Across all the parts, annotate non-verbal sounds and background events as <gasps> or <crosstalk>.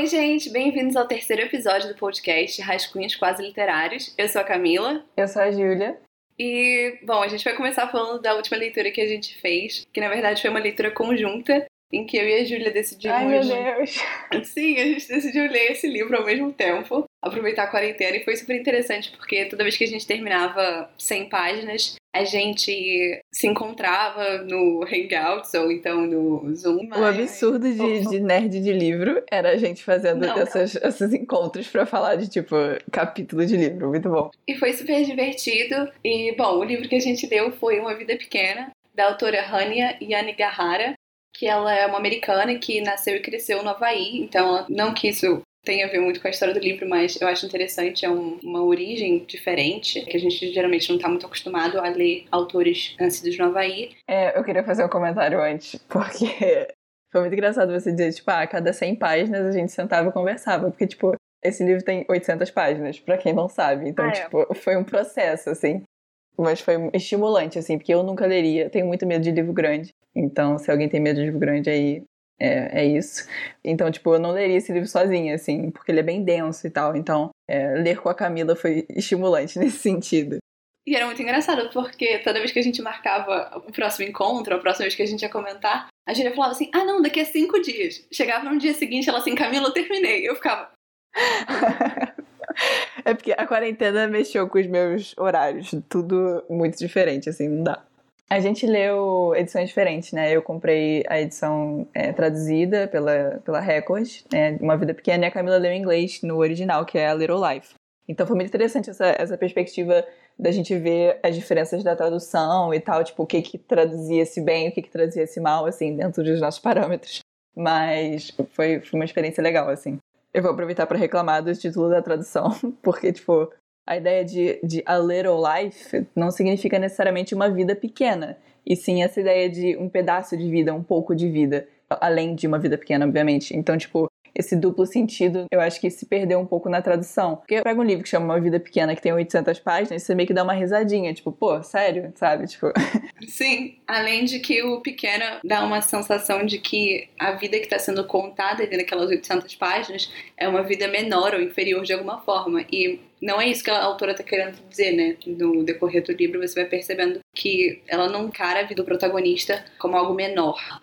Oi, gente, bem-vindos ao terceiro episódio do podcast Rascunhos Quase Literários. Eu sou a Camila. Eu sou a Júlia. E, bom, a gente vai começar falando da última leitura que a gente fez, que na verdade foi uma leitura conjunta, em que eu e a Júlia decidimos. Ai, meu Deus! Sim, a gente decidiu ler esse livro ao mesmo tempo, aproveitar a quarentena, e foi super interessante, porque toda vez que a gente terminava 100 páginas, a gente se encontrava no Hangouts ou então no Zoom. O absurdo de, de nerd de livro era a gente fazendo essas, esses encontros para falar de, tipo, capítulo de livro. Muito bom. E foi super divertido. E, bom, o livro que a gente leu foi Uma Vida Pequena, da autora Hania Yanagihara, que ela é uma americana que nasceu e cresceu no Havaí, então não que isso tem a ver muito com a história do livro, mas eu acho interessante, é um, uma origem diferente, que a gente geralmente não está muito acostumado a ler autores nascidos no Havaí. É, eu queria fazer um comentário antes, porque <laughs> foi muito engraçado você dizer, tipo, ah, a cada 100 páginas a gente sentava e conversava, porque, tipo, esse livro tem 800 páginas, para quem não sabe, então, ah, é. tipo, foi um processo, assim. Mas foi estimulante, assim, porque eu nunca leria, tenho muito medo de livro grande. Então, se alguém tem medo de livro grande aí, é, é isso. Então, tipo, eu não leria esse livro sozinha, assim, porque ele é bem denso e tal. Então, é, ler com a Camila foi <laughs> estimulante nesse sentido. E era muito engraçado, porque toda vez que a gente marcava o próximo encontro, a próxima vez que a gente ia comentar, a Julia falava assim: ah, não, daqui a cinco dias. Chegava no dia seguinte, ela assim: Camila, eu terminei. Eu ficava. <laughs> é porque a quarentena mexeu com os meus horários, tudo muito diferente, assim, não dá. A gente leu edições diferentes, né? Eu comprei a edição é, traduzida pela, pela Record, né? Uma Vida Pequena, e a Camila leu em inglês no original, que é a Little Life. Então foi muito interessante essa, essa perspectiva da gente ver as diferenças da tradução e tal, tipo, o que que traduzia-se bem, o que que traduzia-se mal, assim, dentro dos nossos parâmetros. Mas foi, foi uma experiência legal, assim. Eu vou aproveitar para reclamar do título da tradução, <laughs> porque, tipo, a ideia de, de a little life não significa necessariamente uma vida pequena, e sim essa ideia de um pedaço de vida, um pouco de vida, além de uma vida pequena, obviamente. Então, tipo, esse duplo sentido, eu acho que se perdeu um pouco na tradução. Porque eu pego um livro que chama Uma Vida Pequena, que tem 800 páginas, e você meio que dá uma risadinha, tipo, pô, sério? Sabe? Tipo. <laughs> Sim, além de que o Pequena dá uma sensação de que a vida que está sendo contada ali naquelas 800 páginas é uma vida menor ou inferior de alguma forma. E não é isso que a autora está querendo dizer, né? No decorrer do livro, você vai percebendo que ela não encara a vida do protagonista como algo menor.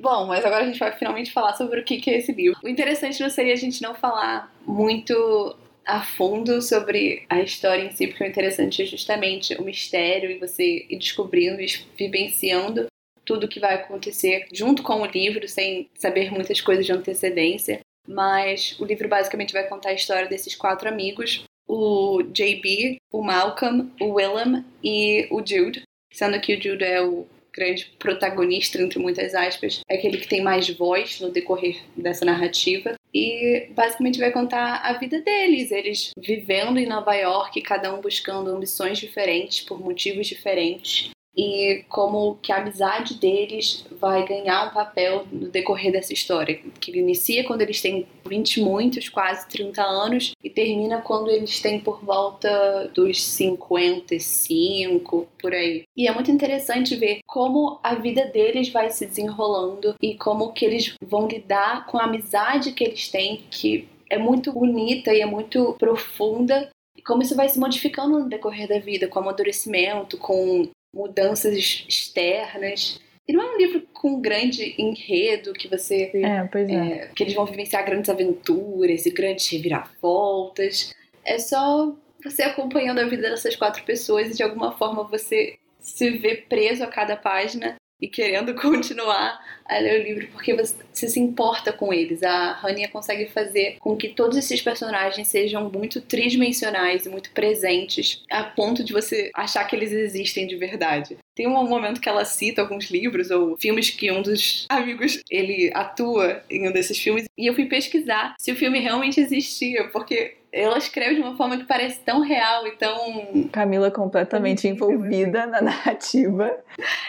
Bom, mas agora a gente vai finalmente falar sobre o que é esse livro. O interessante não seria a gente não falar muito a fundo sobre a história em si, porque o interessante é justamente o mistério e você ir descobrindo e vivenciando tudo que vai acontecer junto com o livro, sem saber muitas coisas de antecedência. Mas o livro basicamente vai contar a história desses quatro amigos: o JB, o Malcolm, o Willem e o Jude. Sendo que o Jude é o grande protagonista, entre muitas aspas, é aquele que tem mais voz no decorrer dessa narrativa. E basicamente vai contar a vida deles, eles vivendo em Nova York, cada um buscando ambições diferentes, por motivos diferentes e como que a amizade deles vai ganhar um papel no decorrer dessa história, que inicia quando eles têm 20 muitos, quase 30 anos, e termina quando eles têm por volta dos 55, por aí. E é muito interessante ver como a vida deles vai se desenrolando e como que eles vão lidar com a amizade que eles têm, que é muito bonita e é muito profunda, e como isso vai se modificando no decorrer da vida, com amadurecimento, com mudanças externas. E não é um livro com grande enredo que você. É, pois é. é. Que eles vão vivenciar grandes aventuras e grandes reviravoltas. É só você acompanhando a vida dessas quatro pessoas e de alguma forma você se vê preso a cada página e querendo <laughs> continuar a ler o livro porque você se importa com eles. A Rania consegue fazer com que todos esses personagens sejam muito tridimensionais e muito presentes, a ponto de você achar que eles existem de verdade. Tem um momento que ela cita alguns livros ou filmes que um dos <laughs> amigos ele atua em um desses filmes e eu fui pesquisar se o filme realmente existia, porque ela escreve de uma forma que parece tão real e tão. Camila completamente envolvida na narrativa.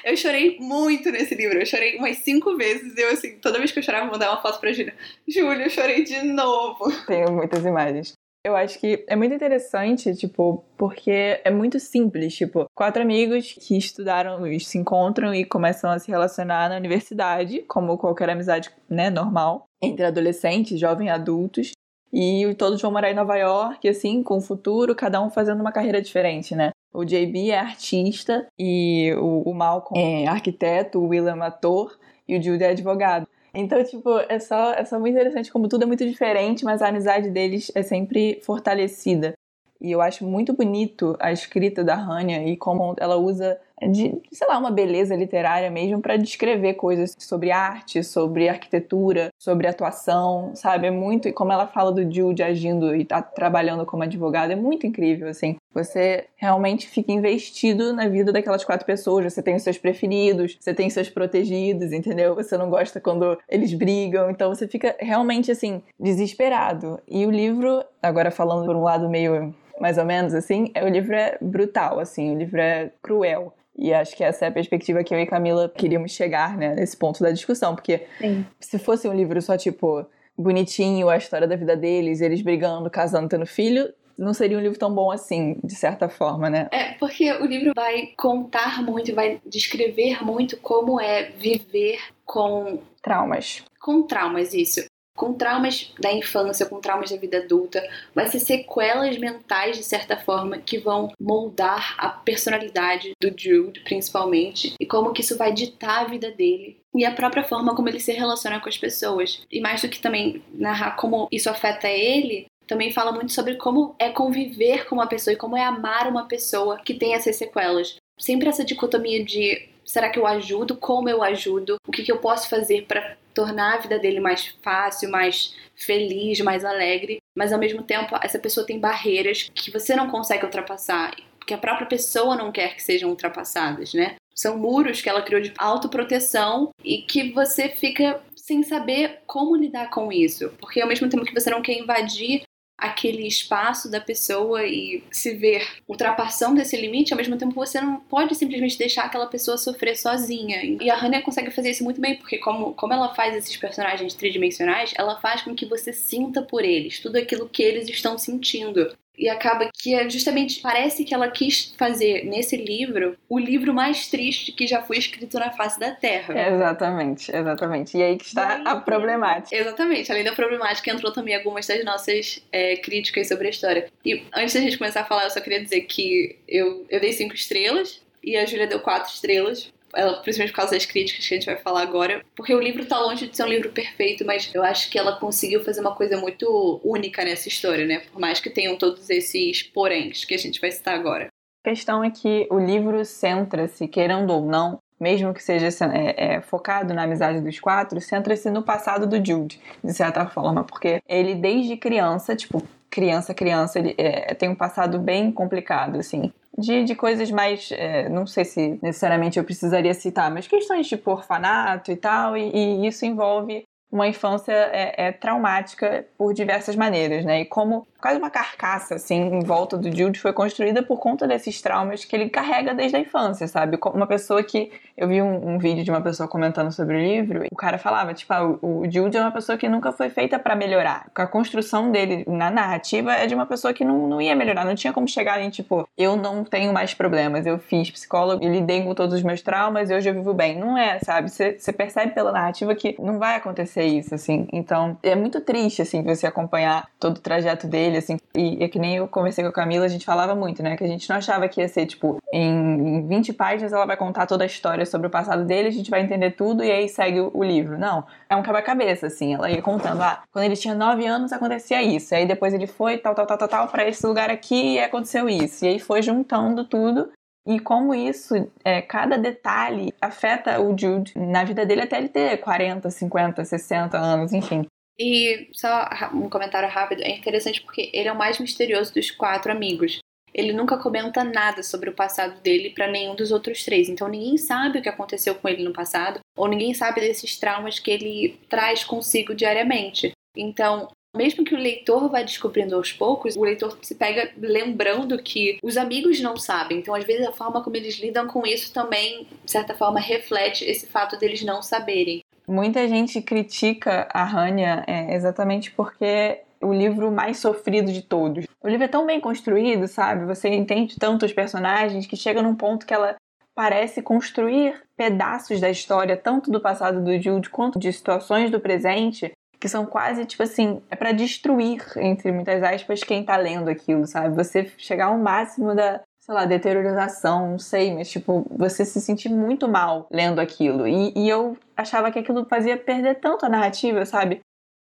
Eu chorei muito nesse livro. Eu chorei umas cinco vezes. Eu, assim, toda vez que eu chorava, eu mandava uma foto pra Júlia. Júlia, eu chorei de novo. Tenho muitas imagens. Eu acho que é muito interessante, tipo, porque é muito simples, tipo, quatro amigos que estudaram, se encontram e começam a se relacionar na universidade, como qualquer amizade, né, normal. entre adolescentes, jovens adultos, e todos vão morar em Nova York, assim, com o futuro, cada um fazendo uma carreira diferente, né? O JB é artista e o, Malcolm é arquiteto, o William ator e o Jude é advogado. Então, tipo, é só, é só muito interessante como tudo é muito diferente, mas a amizade deles é sempre fortalecida. E eu acho muito bonito a escrita da Hania e como ela usa de, sei lá, uma beleza literária mesmo para descrever coisas sobre arte, sobre arquitetura, sobre atuação, sabe? É muito e como ela fala do Jude agindo e tá trabalhando como advogada, é muito incrível assim. Você realmente fica investido na vida daquelas quatro pessoas. Você tem os seus preferidos, você tem os seus protegidos, entendeu? Você não gosta quando eles brigam, então você fica realmente assim desesperado. E o livro, agora falando por um lado meio mais ou menos, assim, o livro é brutal, assim, o livro é cruel. E acho que essa é a perspectiva que eu e Camila queríamos chegar, né, nesse ponto da discussão, porque Sim. se fosse um livro só, tipo, bonitinho, a história da vida deles, eles brigando, casando, tendo filho, não seria um livro tão bom assim, de certa forma, né? É, porque o livro vai contar muito, vai descrever muito como é viver com traumas. Com traumas, isso com traumas da infância, com traumas da vida adulta, vai ser sequelas mentais de certa forma que vão moldar a personalidade do Jude, principalmente, e como que isso vai ditar a vida dele e a própria forma como ele se relaciona com as pessoas. E mais do que também narrar como isso afeta ele, também fala muito sobre como é conviver com uma pessoa e como é amar uma pessoa que tem essas sequelas. Sempre essa dicotomia de será que eu ajudo? Como eu ajudo? O que, que eu posso fazer para tornar a vida dele mais fácil, mais feliz, mais alegre, mas ao mesmo tempo essa pessoa tem barreiras que você não consegue ultrapassar, que a própria pessoa não quer que sejam ultrapassadas, né? São muros que ela criou de autoproteção e que você fica sem saber como lidar com isso, porque ao mesmo tempo que você não quer invadir aquele espaço da pessoa e se ver ultrapassando esse limite, ao mesmo tempo você não pode simplesmente deixar aquela pessoa sofrer sozinha. E a Hannah consegue fazer isso muito bem, porque como, como ela faz esses personagens tridimensionais, ela faz com que você sinta por eles tudo aquilo que eles estão sentindo. E acaba que é justamente parece que ela quis fazer nesse livro o livro mais triste que já foi escrito na face da Terra. Exatamente, exatamente. E aí que está aí, a problemática. Exatamente. Além da problemática, entrou também algumas das nossas é, críticas sobre a história. E antes da gente começar a falar, eu só queria dizer que eu, eu dei cinco estrelas e a Júlia deu quatro estrelas ela, principalmente por causa das críticas que a gente vai falar agora, porque o livro tá longe de ser um livro perfeito, mas eu acho que ela conseguiu fazer uma coisa muito única nessa história, né? Por mais que tenham todos esses poréns que a gente vai citar agora. A questão é que o livro centra-se, querendo ou não, mesmo que seja é, é, focado na amizade dos quatro, centra-se no passado do Jude, de certa forma, porque ele desde criança, tipo, criança, criança, ele é, tem um passado bem complicado, assim de, de coisas mais. É, não sei se necessariamente eu precisaria citar, mas questões tipo orfanato e tal, e, e isso envolve uma infância é, é, traumática por diversas maneiras, né? E como quase uma carcaça, assim, em volta do Jude foi construída por conta desses traumas que ele carrega desde a infância, sabe? Uma pessoa que. Eu vi um, um vídeo de uma pessoa comentando sobre o livro, e o cara falava, tipo, ah, o, o Jude é uma pessoa que nunca foi feita para melhorar. A construção dele na narrativa é de uma pessoa que não, não ia melhorar, não tinha como chegar em, tipo, eu não tenho mais problemas, eu fiz psicólogo e lidei com todos os meus traumas e hoje eu vivo bem. Não é, sabe? Você percebe pela narrativa que não vai acontecer isso, assim. Então, é muito triste, assim, você acompanhar todo o trajeto dele assim. E é que nem eu conversei com a Camila, a gente falava muito, né? Que a gente não achava que ia ser, tipo, em 20 páginas ela vai contar toda a história sobre o passado dele, a gente vai entender tudo e aí segue o livro. Não, é um quebra-cabeça, assim. Ela ia contando, ah, quando ele tinha 9 anos acontecia isso. Aí depois ele foi tal, tal, tal, tal, tal, pra esse lugar aqui e aconteceu isso. E aí foi juntando tudo e como isso, é, cada detalhe afeta o Jude na vida dele até ele ter 40, 50, 60 anos, enfim. E só um comentário rápido, é interessante porque ele é o mais misterioso dos quatro amigos. Ele nunca comenta nada sobre o passado dele para nenhum dos outros três, então ninguém sabe o que aconteceu com ele no passado, ou ninguém sabe desses traumas que ele traz consigo diariamente. Então, mesmo que o leitor vá descobrindo aos poucos, o leitor se pega lembrando que os amigos não sabem. Então, às vezes, a forma como eles lidam com isso também, de certa forma, reflete esse fato deles não saberem. Muita gente critica a Hanya é, exatamente porque o livro mais sofrido de todos. O livro é tão bem construído, sabe? Você entende tanto os personagens que chega num ponto que ela parece construir pedaços da história, tanto do passado do Jude quanto de situações do presente, que são quase tipo assim, é para destruir, entre muitas aspas, quem tá lendo aquilo, sabe? Você chegar ao máximo da, sei lá, deteriorização, não sei, mas tipo, você se sentir muito mal lendo aquilo. E, e eu achava que aquilo fazia perder tanto a narrativa, sabe?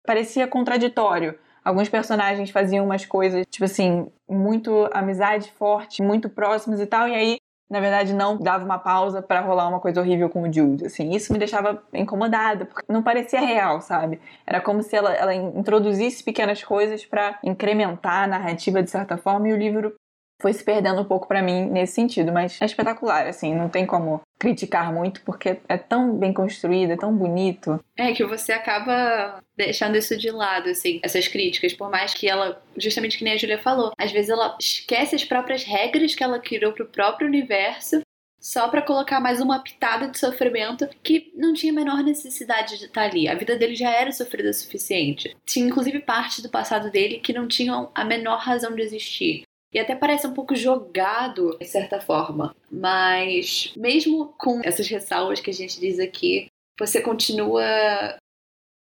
Parecia contraditório. Alguns personagens faziam umas coisas, tipo assim, muito amizade forte, muito próximos e tal, e aí na verdade, não dava uma pausa para rolar uma coisa horrível com o Jude. Assim, isso me deixava incomodada, porque não parecia real, sabe? Era como se ela, ela introduzisse pequenas coisas para incrementar a narrativa de certa forma, e o livro foi se perdendo um pouco para mim nesse sentido, mas é espetacular, assim, não tem como criticar muito porque é tão bem construído, é tão bonito. É que você acaba deixando isso de lado, assim, essas críticas, por mais que ela, justamente que nem a Julia falou, às vezes ela esquece as próprias regras que ela criou pro próprio universo só para colocar mais uma pitada de sofrimento que não tinha a menor necessidade de estar tá ali. A vida dele já era sofrida o suficiente. Tinha inclusive parte do passado dele que não tinham a menor razão de existir. E até parece um pouco jogado, de certa forma. Mas, mesmo com essas ressalvas que a gente diz aqui, você continua,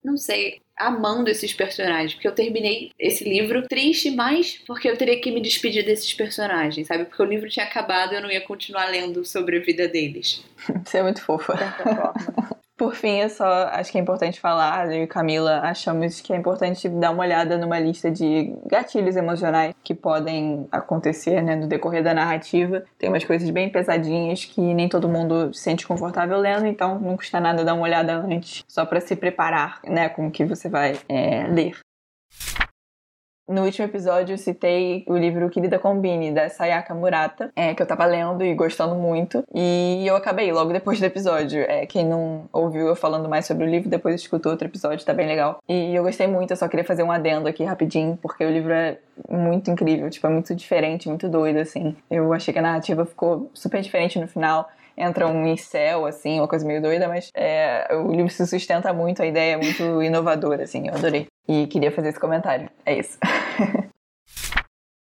não sei, amando esses personagens. Porque eu terminei esse livro triste, mas porque eu teria que me despedir desses personagens, sabe? Porque o livro tinha acabado e eu não ia continuar lendo sobre a vida deles. <laughs> Você é muito fofa. De certa forma. Por fim, eu só acho que é importante falar, eu e Camila achamos que é importante dar uma olhada numa lista de gatilhos emocionais que podem acontecer né, no decorrer da narrativa. Tem umas coisas bem pesadinhas que nem todo mundo se sente confortável lendo, então não custa nada dar uma olhada antes, só para se preparar né, com o que você vai é, ler. No último episódio eu citei o livro Querida Combine, da Sayaka Murata, é, que eu tava lendo e gostando muito. E eu acabei logo depois do episódio. É, quem não ouviu eu falando mais sobre o livro, depois escutou outro episódio, tá bem legal. E eu gostei muito, eu só queria fazer um adendo aqui rapidinho, porque o livro é muito incrível, tipo, é muito diferente, muito doido, assim. Eu achei que a narrativa ficou super diferente no final entra um incel, assim, uma coisa meio doida, mas é, o livro se sustenta muito, a ideia é muito inovadora, assim, eu adorei. E queria fazer esse comentário. É isso. <laughs>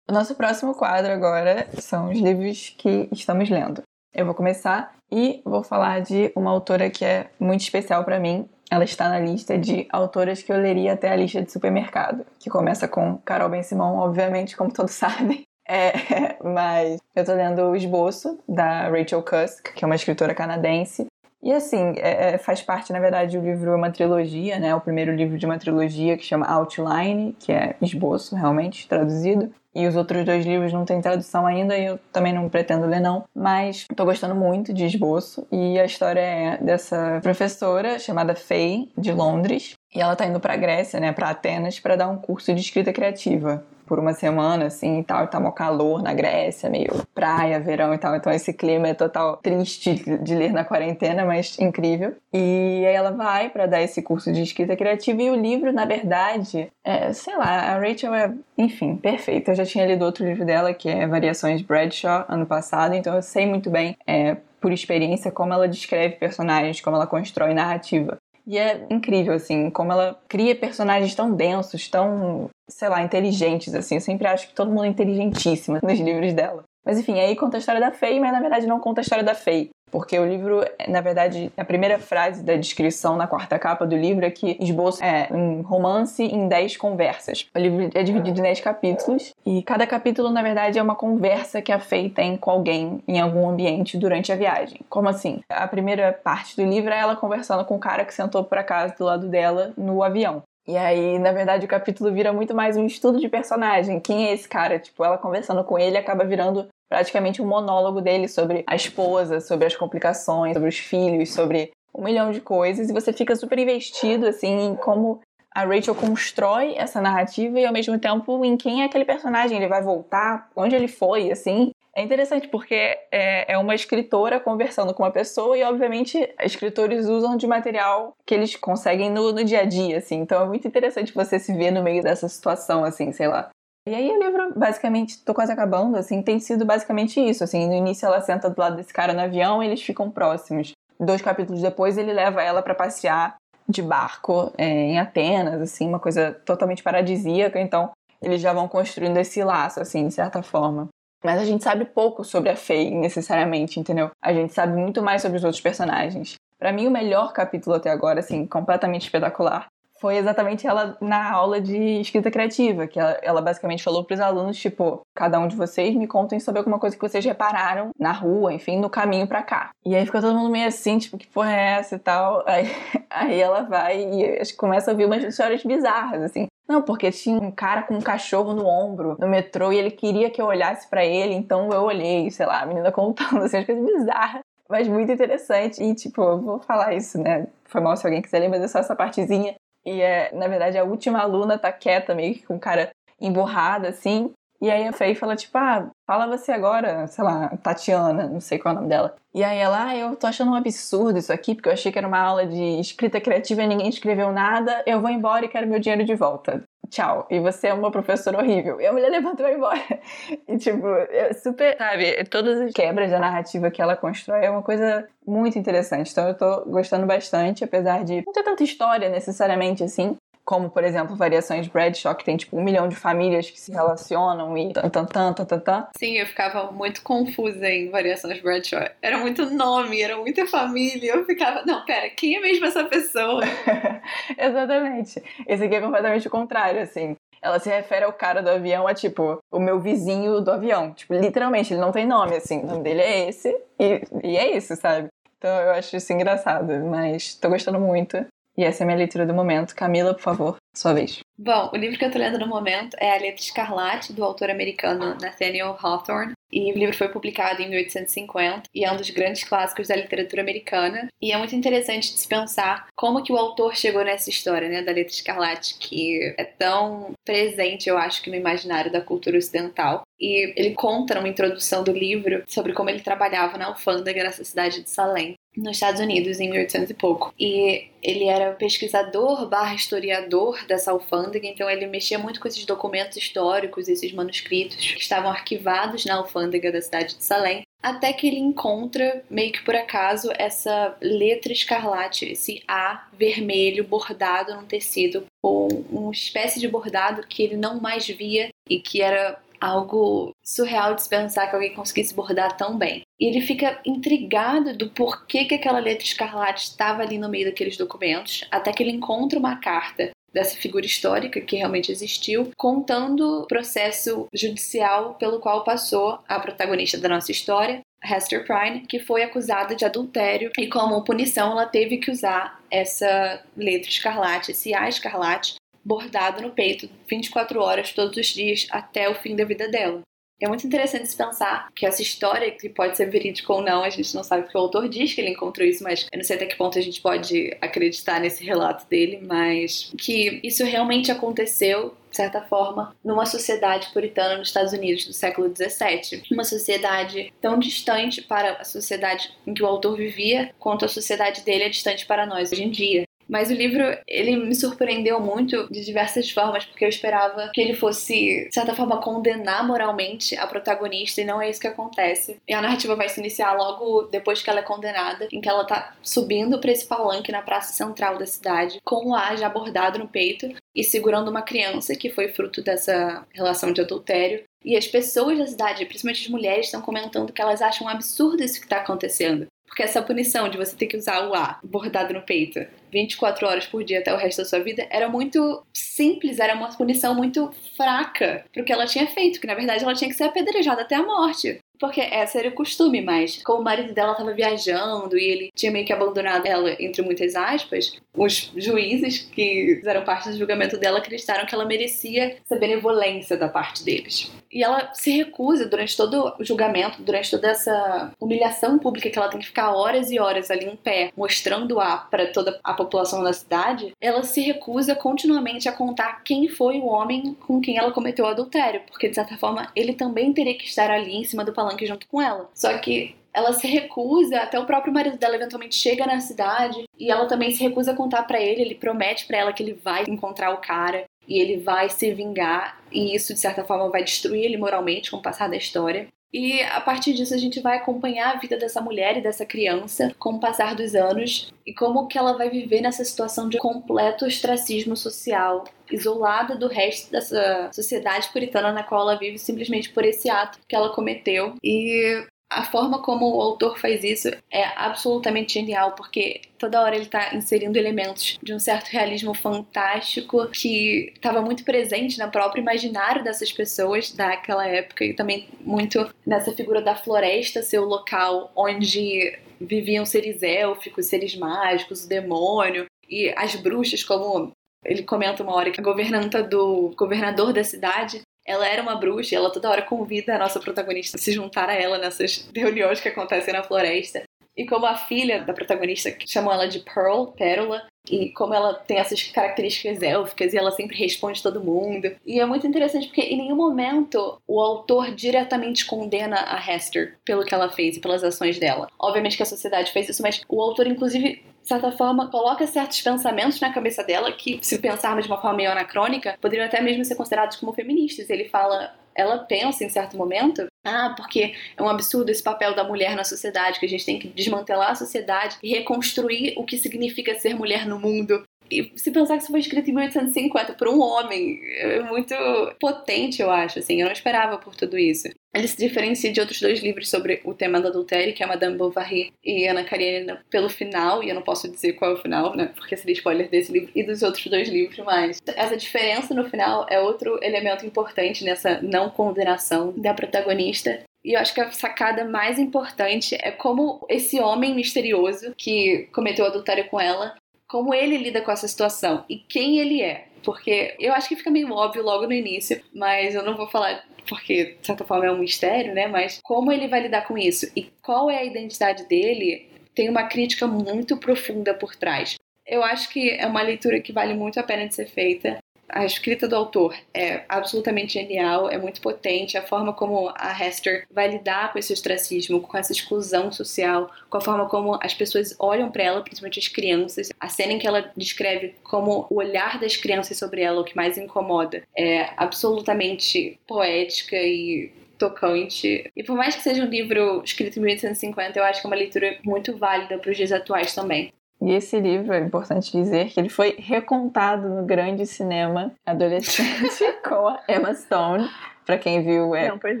o nosso próximo quadro agora são os livros que estamos lendo. Eu vou começar e vou falar de uma autora que é muito especial para mim. Ela está na lista de autoras que eu leria até a lista de supermercado, que começa com Carol Ben Simon, obviamente, como todos <laughs> sabem. É, mas eu tô lendo o esboço da Rachel Cusk, que é uma escritora canadense, e assim, é, é, faz parte, na verdade, o livro é uma trilogia, né? O primeiro livro de uma trilogia que chama Outline, que é esboço, realmente, traduzido. E os outros dois livros não têm tradução ainda e eu também não pretendo ler, não. Mas tô gostando muito de esboço. E a história é dessa professora chamada Faye, de Londres. E ela tá indo pra Grécia, né, pra Atenas, para dar um curso de escrita criativa por uma semana, assim, e tal, e tá mó calor na Grécia, meio praia, verão e tal, então esse clima é total triste de ler na quarentena, mas incrível. E aí ela vai para dar esse curso de escrita criativa e o livro, na verdade, é, sei lá, a Rachel é, enfim, perfeita. Eu já tinha lido outro livro dela, que é Variações Bradshaw, ano passado, então eu sei muito bem, é, por experiência, como ela descreve personagens, como ela constrói narrativa. E é incrível, assim, como ela cria personagens tão densos, tão, sei lá, inteligentes, assim. Eu sempre acho que todo mundo é inteligentíssimo nos livros dela. Mas enfim, aí conta a história da Faye, mas na verdade não conta a história da Faye. Porque o livro, na verdade, a primeira frase da descrição na quarta capa do livro é que esboço é um romance em dez conversas. O livro é dividido em dez capítulos e cada capítulo, na verdade, é uma conversa que a Faye tem com alguém em algum ambiente durante a viagem. Como assim? A primeira parte do livro é ela conversando com o cara que sentou por acaso do lado dela no avião. E aí, na verdade, o capítulo vira muito mais um estudo de personagem. Quem é esse cara? Tipo, ela conversando com ele acaba virando praticamente um monólogo dele sobre a esposa, sobre as complicações, sobre os filhos, sobre um milhão de coisas. E você fica super investido, assim, em como a Rachel constrói essa narrativa e ao mesmo tempo em quem é aquele personagem, ele vai voltar, onde ele foi, assim. É interessante porque é, é uma escritora conversando com uma pessoa e, obviamente, escritores usam de material que eles conseguem no, no dia a dia, assim. Então é muito interessante você se ver no meio dessa situação, assim, sei lá. E aí o livro, basicamente, tô quase acabando, assim, tem sido basicamente isso, assim, no início ela senta do lado desse cara no avião e eles ficam próximos. Dois capítulos depois ele leva ela para passear de barco é, em Atenas, assim, uma coisa totalmente paradisíaca, então eles já vão construindo esse laço, assim, de certa forma. Mas a gente sabe pouco sobre a Faye, necessariamente, entendeu? A gente sabe muito mais sobre os outros personagens. Para mim, o melhor capítulo até agora, assim, completamente espetacular, foi exatamente ela na aula de escrita criativa, que ela, ela basicamente falou para os alunos, tipo, cada um de vocês me contem sobre alguma coisa que vocês repararam na rua, enfim, no caminho para cá. E aí fica todo mundo meio assim, tipo, que porra é essa e tal. Aí, <laughs> aí ela vai e começa a ouvir umas histórias bizarras, assim. Não, porque tinha um cara com um cachorro no ombro no metrô e ele queria que eu olhasse para ele, então eu olhei, sei lá, a menina contando <laughs> assim, as coisas bizarras, mas muito interessante. E, tipo, eu vou falar isso, né? Foi mal se alguém quiser ler, mas é só essa partezinha. E é, na verdade, a última aluna tá quieta, meio que com cara emburrada, assim. E aí a Faye fala, tipo, ah, fala você agora, sei lá, Tatiana, não sei qual é o nome dela. E aí ela, ah, eu tô achando um absurdo isso aqui, porque eu achei que era uma aula de escrita criativa e ninguém escreveu nada, eu vou embora e quero meu dinheiro de volta. Tchau. E você é uma professora horrível. E a mulher levantou e vai embora. <laughs> E, tipo, é super, sabe, todas as quebras da narrativa que ela constrói é uma coisa muito interessante. Então eu tô gostando bastante, apesar de não ter tanta história necessariamente assim como, por exemplo, variações Bradshaw, que tem tipo um milhão de famílias que se relacionam e tan tan tan tan tan. tan. Sim, eu ficava muito confusa em variações Bradshaw. Era muito nome, era muita família. Eu ficava, não, pera, quem é mesmo essa pessoa? <laughs> Exatamente. Esse aqui é completamente o contrário, assim. Ela se refere ao cara do avião a tipo, o meu vizinho do avião. Tipo, literalmente, ele não tem nome, assim. O nome dele é esse e, e é isso, sabe? Então eu acho isso engraçado, mas tô gostando muito. E essa é a minha leitura do momento. Camila, por favor, sua vez. Bom, o livro que eu tô lendo no momento é A Letra Escarlate, do autor americano Nathaniel Hawthorne. E o livro foi publicado em 1850 e é um dos grandes clássicos da literatura americana. E é muito interessante de se pensar como que o autor chegou nessa história, né, da Letra Escarlate, que é tão presente, eu acho, que no imaginário da cultura ocidental. E ele conta numa introdução do livro sobre como ele trabalhava na alfândega nessa cidade de Salem nos Estados Unidos em 1800 e pouco. E ele era pesquisador barra historiador dessa alfândega, então ele mexia muito com esses documentos históricos, esses manuscritos que estavam arquivados na alfândega da cidade de Salem. Até que ele encontra, meio que por acaso, essa letra escarlate, esse A vermelho bordado num tecido, ou uma espécie de bordado que ele não mais via e que era algo surreal de se pensar que alguém conseguisse bordar tão bem. E ele fica intrigado do porquê que aquela letra escarlate estava ali no meio daqueles documentos, até que ele encontra uma carta dessa figura histórica que realmente existiu, contando o processo judicial pelo qual passou a protagonista da nossa história, Hester Prynne, que foi acusada de adultério e como punição ela teve que usar essa letra escarlate, esse A escarlate, bordado no peito 24 horas todos os dias até o fim da vida dela. É muito interessante se pensar que essa história, que pode ser verídica ou não, a gente não sabe porque o autor diz que ele encontrou isso, mas eu não sei até que ponto a gente pode acreditar nesse relato dele, mas que isso realmente aconteceu de certa forma, numa sociedade puritana nos Estados Unidos do século XVII. Uma sociedade tão distante para a sociedade em que o autor vivia, quanto a sociedade dele é distante para nós hoje em dia. Mas o livro, ele me surpreendeu muito de diversas formas, porque eu esperava que ele fosse, de certa forma, condenar moralmente a protagonista, e não é isso que acontece. E a narrativa vai se iniciar logo depois que ela é condenada, em que ela tá subindo para esse palanque na praça central da cidade, com o A já bordado no peito e segurando uma criança que foi fruto dessa relação de adultério. E as pessoas da cidade, principalmente as mulheres, estão comentando que elas acham um absurdo isso que está acontecendo. Porque essa punição de você ter que usar o A bordado no peito 24 horas por dia até o resto da sua vida era muito simples, era uma punição muito fraca pro que ela tinha feito, que na verdade ela tinha que ser apedrejada até a morte. Porque essa era o costume, mas como o marido dela estava viajando e ele tinha meio que abandonado ela, entre muitas aspas, os juízes que fizeram parte do julgamento dela acreditaram que ela merecia essa benevolência da parte deles. E ela se recusa durante todo o julgamento, durante toda essa humilhação pública que ela tem que ficar horas e horas ali em pé, mostrando a para toda a população da cidade, ela se recusa continuamente a contar quem foi o homem com quem ela cometeu o adultério, porque de certa forma ele também teria que estar ali em cima do palanque junto com ela. Só que ela se recusa, até o próprio marido dela eventualmente chega na cidade e ela também se recusa a contar para ele, ele promete para ela que ele vai encontrar o cara e ele vai se vingar e isso de certa forma vai destruir ele moralmente com o passar da história. E a partir disso a gente vai acompanhar a vida dessa mulher e dessa criança com o passar dos anos e como que ela vai viver nessa situação de completo ostracismo social, isolada do resto dessa sociedade puritana na qual ela vive simplesmente por esse ato que ela cometeu. E A forma como o autor faz isso é absolutamente genial, porque toda hora ele está inserindo elementos de um certo realismo fantástico que estava muito presente no próprio imaginário dessas pessoas daquela época e também muito nessa figura da floresta ser o local onde viviam seres élficos, seres mágicos, o demônio e as bruxas, como ele comenta uma hora que a governanta do governador da cidade ela era uma bruxa e ela toda hora convida a nossa protagonista a se juntar a ela nessas reuniões que acontecem na floresta. E como a filha da protagonista que ela de Pearl, Pérola, e como ela tem essas características élficas e ela sempre responde todo mundo. E é muito interessante porque em nenhum momento o autor diretamente condena a Hester pelo que ela fez e pelas ações dela. Obviamente que a sociedade fez isso, mas o autor inclusive de certa forma, coloca certos pensamentos na cabeça dela que, se pensarmos de uma forma meio anacrônica, poderiam até mesmo ser considerados como feministas. Ele fala ela pensa em certo momento, ah, porque é um absurdo esse papel da mulher na sociedade, que a gente tem que desmantelar a sociedade e reconstruir o que significa ser mulher no mundo. E se pensar que isso foi escrito em 1850 por um homem, é muito potente, eu acho, assim, eu não esperava por tudo isso. Ele se diferencia de outros dois livros sobre o tema do adultério, que é Madame Bovary e Ana Karenina, pelo final, e eu não posso dizer qual é o final, né, porque seria spoiler desse livro e dos outros dois livros, mas essa diferença no final é outro elemento importante nessa não condenação da protagonista e eu acho que a sacada mais importante é como esse homem misterioso que cometeu adultério com ela como ele lida com essa situação e quem ele é. Porque eu acho que fica meio óbvio logo no início, mas eu não vou falar porque, de certa forma, é um mistério, né? Mas como ele vai lidar com isso e qual é a identidade dele, tem uma crítica muito profunda por trás. Eu acho que é uma leitura que vale muito a pena de ser feita a escrita do autor é absolutamente genial, é muito potente. A forma como a Hester vai lidar com esse ostracismo, com essa exclusão social, com a forma como as pessoas olham para ela, principalmente as crianças. A cena em que ela descreve como o olhar das crianças sobre ela, o que mais incomoda, é absolutamente poética e tocante. E por mais que seja um livro escrito em 1850, eu acho que é uma leitura muito válida para os dias atuais também. E esse livro, é importante dizer que ele foi recontado no grande cinema adolescente <laughs> com a Emma Stone. Pra quem viu, é. Não, pois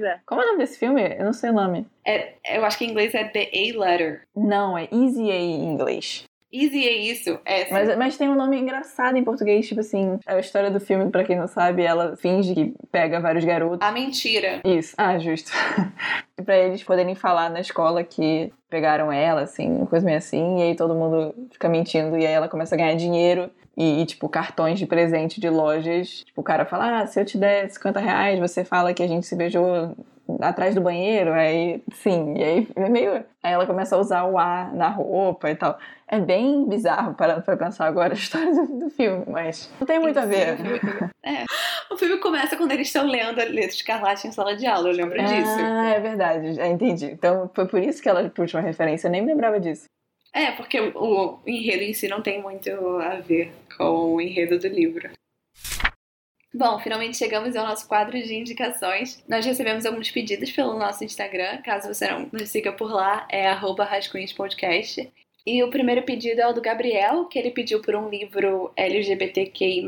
é. Como é o nome desse filme? Eu não sei o nome. É, eu acho que em inglês é The A-Letter. Não, é Easy A em inglês. Easy é isso. É, mas, mas tem um nome engraçado em português, tipo assim, a história do filme, pra quem não sabe, ela finge que pega vários garotos. A mentira. Isso, ah, justo. <laughs> pra eles poderem falar na escola que pegaram ela, assim, uma coisa meio assim, e aí todo mundo fica mentindo, e aí ela começa a ganhar dinheiro. E, e, tipo, cartões de presente de lojas. Tipo, o cara fala, ah, se eu te der 50 reais, você fala que a gente se beijou atrás do banheiro, aí sim, e aí é meio. Aí ela começa a usar o ar na roupa e tal. É bem bizarro para pra pensar agora a história do, do filme, mas não tem muito a ver. É. O filme começa quando eles estão lendo a letra de Escarlate em sala de aula, eu lembro ah, disso. Ah, é verdade, já entendi. Então foi por isso que ela puxou uma referência, eu nem me lembrava disso. É, porque o enredo em si não tem muito a ver com o enredo do livro. Bom, finalmente chegamos ao nosso quadro de indicações. Nós recebemos alguns pedidos pelo nosso Instagram. Caso você não nos siga por lá, é rascunhospodcast. E o primeiro pedido é o do Gabriel, que ele pediu por um livro LGBTQI+,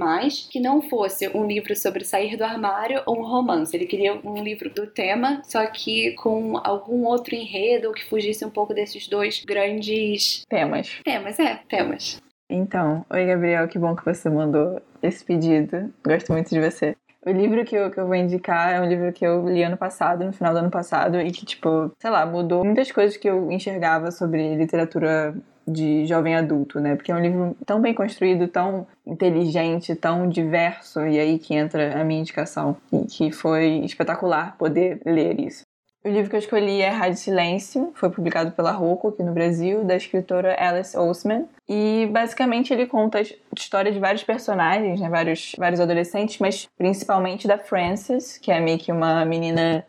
que não fosse um livro sobre sair do armário ou um romance. Ele queria um livro do tema, só que com algum outro enredo que fugisse um pouco desses dois grandes... Temas. Temas, é, temas. Então, oi Gabriel, que bom que você mandou esse pedido. Gosto muito de você. O livro que eu, que eu vou indicar é um livro que eu li ano passado, no final do ano passado, e que, tipo, sei lá, mudou muitas coisas que eu enxergava sobre literatura de jovem adulto, né? Porque é um livro tão bem construído, tão inteligente, tão diverso, e aí que entra a minha indicação, e que foi espetacular poder ler isso. O livro que eu escolhi é Rádio Silêncio, foi publicado pela Rocco aqui no Brasil, da escritora Alice Oseman. E basicamente ele conta a história de vários personagens, né, vários, vários adolescentes, mas principalmente da Frances, que é meio que uma menina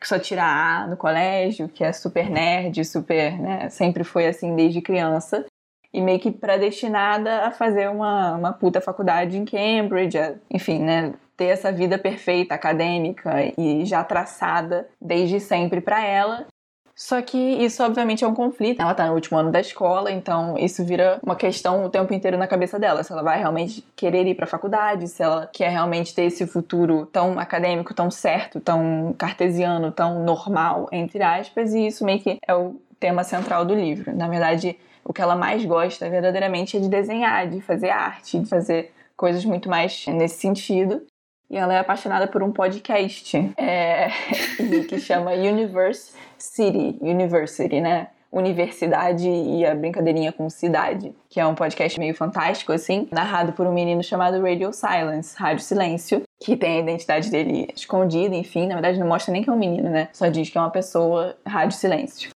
que só tira A no colégio, que é super nerd, super, né, sempre foi assim desde criança. E meio que predestinada a fazer uma, uma puta faculdade em Cambridge, enfim, né, ter essa vida perfeita acadêmica e já traçada desde sempre para ela. Só que isso, obviamente, é um conflito. Ela tá no último ano da escola, então isso vira uma questão o tempo inteiro na cabeça dela. Se ela vai realmente querer ir pra faculdade, se ela quer realmente ter esse futuro tão acadêmico, tão certo, tão cartesiano, tão normal, entre aspas, e isso meio que é o tema central do livro. Na verdade, o que ela mais gosta verdadeiramente é de desenhar, de fazer arte, de fazer coisas muito mais nesse sentido. E ela é apaixonada por um podcast é, <laughs> que chama Universe City, University, né? Universidade e a brincadeirinha com cidade, que é um podcast meio fantástico, assim, narrado por um menino chamado Radio Silence, Rádio Silêncio, que tem a identidade dele escondida, enfim, na verdade não mostra nem que é um menino, né? Só diz que é uma pessoa, Rádio Silêncio.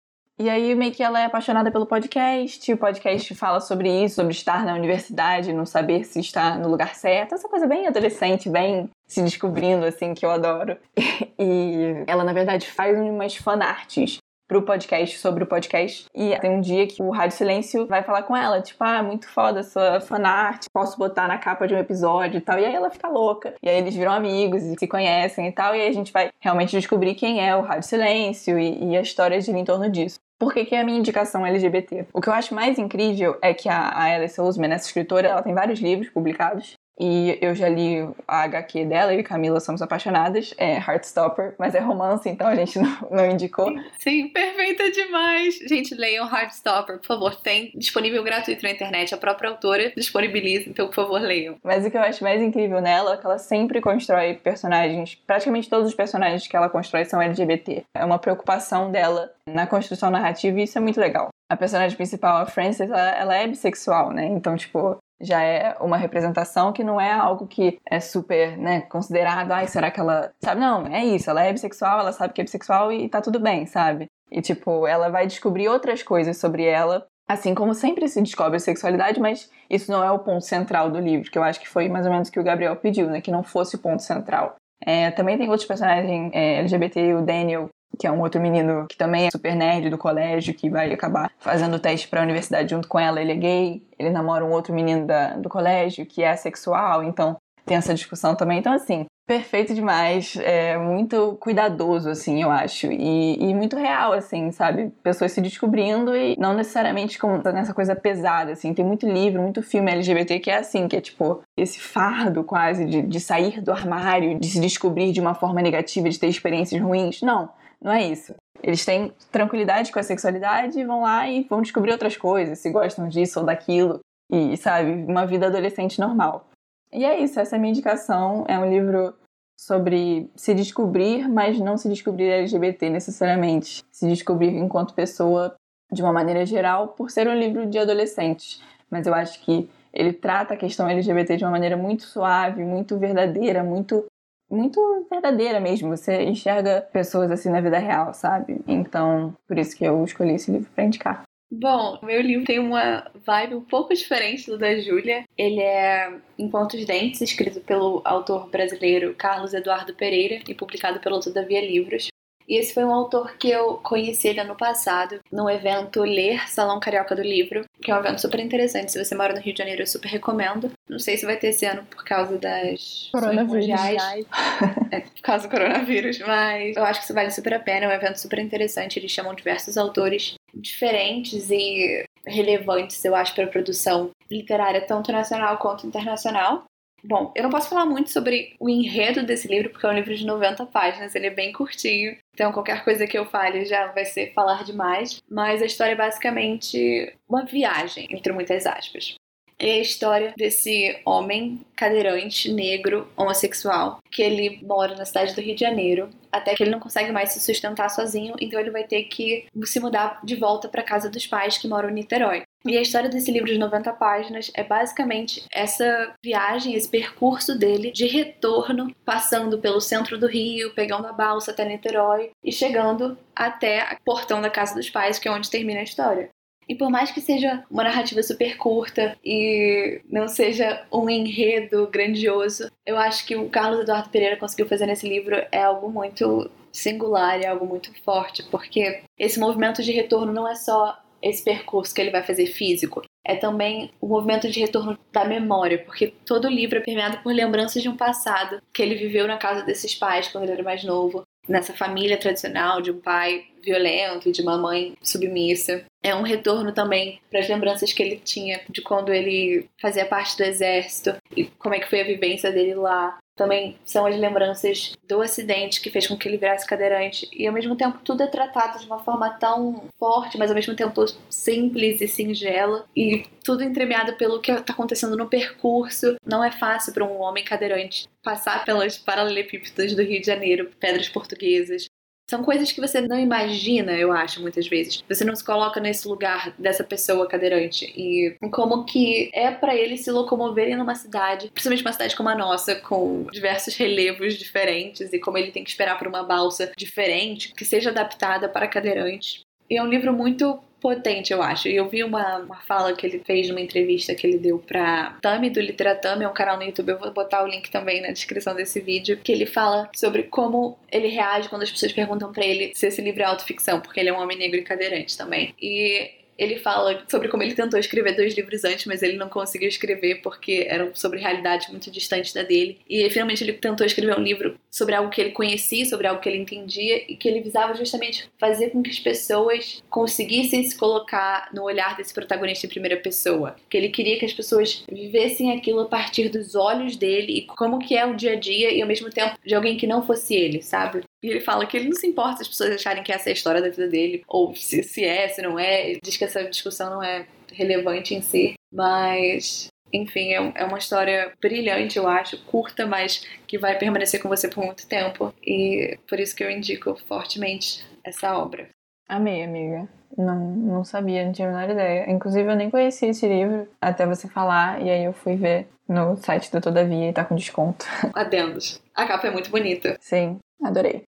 E aí, meio que ela é apaixonada pelo podcast. O podcast fala sobre isso, sobre estar na universidade, não saber se está no lugar certo. Essa coisa bem adolescente, bem se descobrindo, assim, que eu adoro. <laughs> E ela, na verdade, faz umas fanarts pro podcast, sobre o podcast. E tem um dia que o Rádio Silêncio vai falar com ela, tipo, ah, muito foda sua fanart, posso botar na capa de um episódio e tal. E aí ela fica louca. E aí eles viram amigos e se conhecem e tal. E aí a gente vai realmente descobrir quem é o Rádio Silêncio e, e a história gira em torno disso. Por que, que é a minha indicação LGBT? O que eu acho mais incrível é que a, Alice Oseman, essa escritora, ela tem vários livros publicados. E eu já li a HQ dela, eu e Camila somos apaixonadas. É Heartstopper, mas é romance, então a gente <laughs> não, não indicou. Sim, perfeita demais. Gente, leiam Heartstopper, por favor. Tem disponível gratuito na internet. A própria autora disponibiliza, então por favor, leiam. Mas o que eu acho mais incrível nela é que ela sempre constrói personagens. Praticamente todos os personagens que ela constrói são LGBT. É uma preocupação dela na construção narrativa e isso é muito legal. A personagem principal, a Frances, ela, ela é bissexual, né? Então, tipo, já é uma representação que não é algo que é super, né, considerado, ai, será que ela. Sabe? Não, é isso, ela é bissexual, ela sabe que é bissexual e tá tudo bem, sabe? E, tipo, ela vai descobrir outras coisas sobre ela, assim como sempre se descobre a sexualidade, mas isso não é o ponto central do livro, que eu acho que foi mais ou menos o que o Gabriel pediu, né, que não fosse o ponto central. É, também tem outros personagens é, LGBT, o Daniel, que é um outro menino que também é super nerd do colégio, que vai acabar fazendo teste para a universidade junto com ela. Ele é gay, ele namora um outro menino da, do colégio que é sexual, então tem essa discussão também. Então, assim, perfeito demais, é muito cuidadoso, assim, eu acho, e, e, muito real, assim, sabe? Pessoas se descobrindo e não necessariamente como nessa coisa pesada, assim. Tem muito livro, muito filme LGBT que é assim, que é tipo esse fardo quase de, de sair do armário, de se descobrir de uma forma negativa, de ter experiências ruins. Não. Não é isso. Eles têm tranquilidade com a sexualidade e vão lá e vão descobrir outras coisas, se gostam disso ou daquilo. E, sabe, uma vida adolescente normal. E é isso, essa é a minha indicação. É um livro sobre se descobrir, mas não se descobrir LGBT necessariamente. Se descobrir enquanto pessoa de uma maneira geral, por ser um livro de adolescentes. Mas eu acho que ele trata a questão LGBT de uma maneira muito suave, muito verdadeira, muito muito verdadeira mesmo. Você enxerga pessoas assim na vida real, sabe? Então, por isso que eu escolhi esse livro para indicar. Bom, meu livro tem uma vibe um pouco diferente do da Júlia. Ele é Em Pontos Dentes, escrito pelo autor brasileiro Carlos Eduardo Pereira e publicado pelo Todavia Livros. E esse foi um autor que eu conheci ele ano passado, no evento Ler Salão Carioca do Livro, que é um evento super interessante. Se você mora no Rio de Janeiro, eu super recomendo. Não sei se vai ter esse ano por causa das mundiais. <laughs> é, por causa do coronavírus, mas eu acho que isso vale super a pena. É um evento super interessante. Eles chamam diversos autores diferentes e relevantes, eu acho, para a produção literária, tanto nacional quanto internacional. Bom, eu não posso falar muito sobre o enredo desse livro, porque é um livro de 90 páginas, ele é bem curtinho. Então, qualquer coisa que eu fale já vai ser falar demais. Mas a história é basicamente uma viagem, entre muitas aspas. É a história desse homem cadeirante, negro, homossexual, que ele mora na cidade do Rio de Janeiro, até que ele não consegue mais se sustentar sozinho, então ele vai ter que se mudar de volta para casa dos pais que moram em Niterói. E a história desse livro de 90 páginas é basicamente essa viagem, esse percurso dele de retorno, passando pelo centro do Rio, pegando a balsa até Niterói e chegando até o portão da casa dos pais, que é onde termina a história. E por mais que seja uma narrativa super curta e não seja um enredo grandioso, eu acho que o Carlos Eduardo Pereira conseguiu fazer nesse livro é algo muito singular, é algo muito forte, porque esse movimento de retorno não é só esse percurso que ele vai fazer físico, é também o movimento de retorno da memória, porque todo livro é permeado por lembranças de um passado que ele viveu na casa desses pais quando ele era mais novo, nessa família tradicional de um pai violento, de uma mãe submissa. É um retorno também para as lembranças que ele tinha de quando ele fazia parte do exército e como é que foi a vivência dele lá. Também são as lembranças do acidente que fez com que ele virasse cadeirante. E ao mesmo tempo tudo é tratado de uma forma tão forte, mas ao mesmo tempo simples e singela. E tudo entremeado pelo que está acontecendo no percurso. Não é fácil para um homem cadeirante passar pelas paralelepípedas do Rio de Janeiro, pedras portuguesas, são coisas que você não imagina, eu acho, muitas vezes. Você não se coloca nesse lugar dessa pessoa cadeirante. E como que é para eles se locomoverem numa cidade, principalmente uma cidade como a nossa, com diversos relevos diferentes, e como ele tem que esperar por uma balsa diferente, que seja adaptada para cadeirante. E é um livro muito potente, eu acho. E eu vi uma, uma fala que ele fez numa entrevista que ele deu pra Tami do Literatami, é um canal no YouTube, eu vou botar o link também na descrição desse vídeo, que ele fala sobre como ele reage quando as pessoas perguntam para ele se esse livro é autoficção, porque ele é um homem negro e cadeirante também. E ele fala sobre como ele tentou escrever dois livros antes, mas ele não conseguiu escrever porque eram sobre realidades muito distantes da dele. E finalmente ele tentou escrever um livro sobre algo que ele conhecia, sobre algo que ele entendia e que ele visava justamente fazer com que as pessoas conseguissem se colocar no olhar desse protagonista em primeira pessoa. Que ele queria que as pessoas vivessem aquilo a partir dos olhos dele e como que é o dia a dia e ao mesmo tempo de alguém que não fosse ele, sabe? E ele fala que ele não se importa se as pessoas acharem que essa é a história da vida dele, ou se, se é, se não é. Ele diz que essa discussão não é relevante em si, mas enfim, é, é uma história brilhante, eu acho, curta, mas que vai permanecer com você por muito tempo. E por isso que eu indico fortemente essa obra. Amei, amiga. Não, não sabia, não tinha a menor ideia. Inclusive, eu nem conhecia esse livro até você falar, e aí eu fui ver no site do Todavia e tá com desconto. Adendos. A capa é muito bonita. Sim, adorei.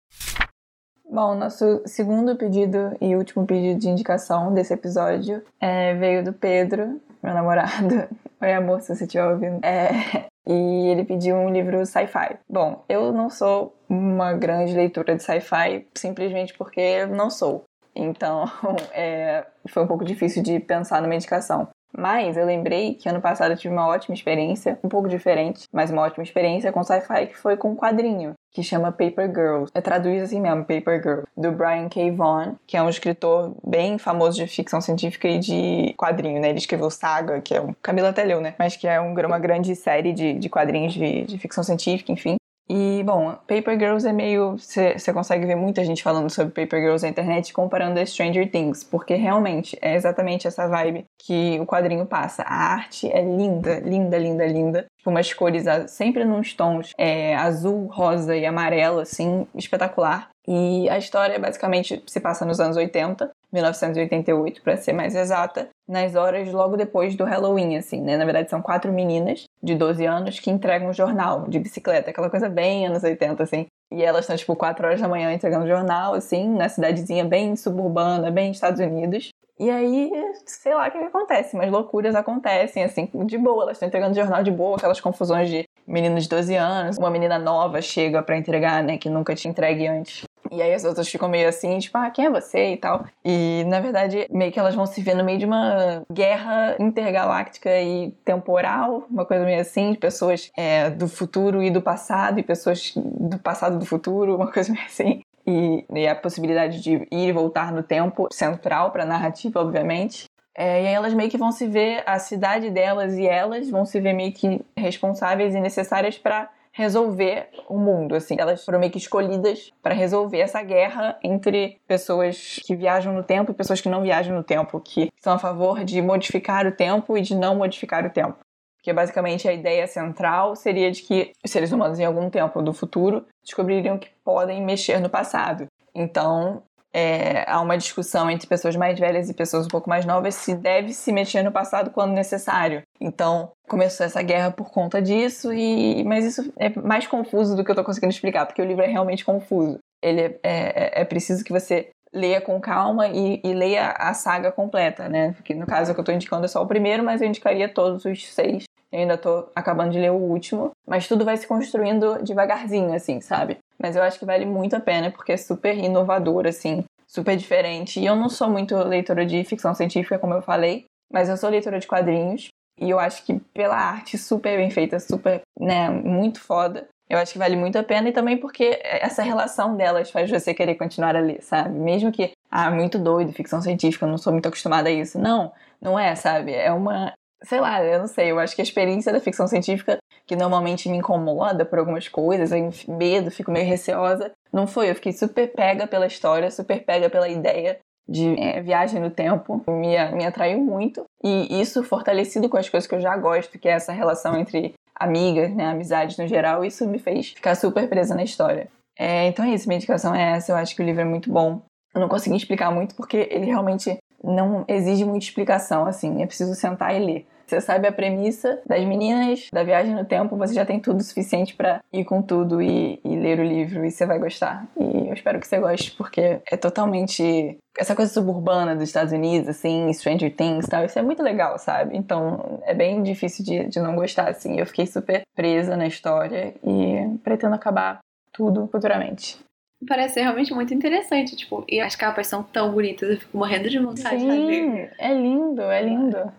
Bom, nosso segundo pedido e último pedido de indicação desse episódio é, veio do Pedro, meu namorado. <laughs> Oi, amor, se você estiver ouvindo. É, <laughs> e ele pediu um livro sci-fi. Bom, eu não sou uma grande leitora de sci-fi simplesmente porque não sou. Então, <laughs> é, foi um pouco difícil de pensar numa indicação. Mas eu lembrei que ano passado eu tive uma ótima experiência, um pouco diferente, mas uma ótima experiência com sci-fi que foi com um quadrinho que chama Paper Girls. É traduzido assim mesmo, Paper Girl, do Brian K. Vaughan, que é um escritor bem famoso de ficção científica e de quadrinho, né? Ele escreveu Saga, que é um. Camila até leu, né? Mas que é um, uma grande série de, de quadrinhos de, de ficção científica, enfim. E, bom, Paper Girls é meio. Você consegue ver muita gente falando sobre Paper Girls na internet comparando a Stranger Things, porque realmente é exatamente essa vibe que o quadrinho passa. A arte é linda, linda, linda, linda. Tipo, umas cores sempre nos tons é, azul, rosa e amarelo, assim, espetacular. E a história basicamente se passa nos anos 80, 1988 para ser mais exata, nas horas logo depois do Halloween, assim, né? Na verdade são quatro meninas de 12 anos que entregam um jornal de bicicleta, aquela coisa bem anos 80, assim. E elas estão, tipo, 4 horas da manhã entregando jornal, assim, na cidadezinha bem suburbana, bem Estados Unidos. E aí, sei lá o que, que acontece, mas loucuras acontecem, assim, de boa. Elas estão entregando jornal de boa, aquelas confusões de menino de 12 anos, uma menina nova chega para entregar, né, que nunca te entregue antes. E aí as outras ficam meio assim, tipo, ah, quem é você e tal. E na verdade, meio que elas vão se ver no meio de uma guerra intergaláctica e temporal, uma coisa meio assim, de pessoas é, do futuro e do passado, e pessoas do passado do futuro, uma coisa meio assim. E, e a possibilidade de ir e voltar no tempo central para a narrativa, obviamente. É, e aí elas meio que vão se ver, a cidade delas e elas vão se ver meio que responsáveis e necessárias para resolver o mundo, assim. Elas foram meio que escolhidas para resolver essa guerra entre pessoas que viajam no tempo e pessoas que não viajam no tempo, que são a favor de modificar o tempo e de não modificar o tempo. Porque basicamente a ideia central seria de que os seres humanos em algum tempo do futuro descobririam que podem mexer no passado. Então, é, há uma discussão entre pessoas mais velhas e pessoas um pouco mais novas se deve se mexer no passado quando necessário. Então começou essa guerra por conta disso, e mas isso é mais confuso do que eu estou conseguindo explicar, porque o livro é realmente confuso. Ele é, é, é preciso que você leia com calma e, e, leia a saga completa, né? Porque no caso que eu estou indicando é só o primeiro, mas eu indicaria todos os seis. Eu ainda estou acabando de ler o último, mas tudo vai se construindo devagarzinho, assim, sabe? Mas eu acho que vale muito a pena porque é super inovador, assim, super diferente. E eu não sou muito leitora de ficção científica, como eu falei, mas eu sou leitora de quadrinhos. E eu acho que pela arte super bem feita, super, né, muito foda, eu acho que vale muito a pena e também porque essa relação delas faz você querer continuar a ler, sabe? Mesmo que ah, muito doido, ficção científica, eu não sou muito acostumada a isso. Não, não é, sabe? É uma. Sei lá, eu não sei, eu acho que a experiência da ficção científica, que normalmente me incomoda por algumas coisas, eu medo, fico meio receosa, não foi. Eu fiquei super pega pela história, super pega pela ideia de é, viagem no tempo, me, me atraiu muito. E isso fortalecido com as coisas que eu já gosto, que é essa relação entre amigas, né, amizades no geral, isso me fez ficar super presa na história. É, então é isso, minha indicação é essa. Eu acho que o livro é muito bom. Eu não consegui explicar muito porque ele realmente não exige muita explicação, assim. É preciso sentar e ler. Você sabe a premissa das meninas, da viagem no tempo, você já tem tudo suficiente para ir com tudo e, e, ler o livro e você vai gostar. E eu espero que você goste, porque é totalmente. Essa coisa suburbana dos Estados Unidos, assim, Stranger Things e tal, isso é muito legal, sabe? Então é bem difícil de, de não gostar, assim. Eu fiquei super presa na história e pretendo acabar tudo futuramente. Parece ser realmente muito interessante, tipo, e as capas são tão bonitas, eu fico morrendo de vontade Sim, de ler. É lindo, é lindo.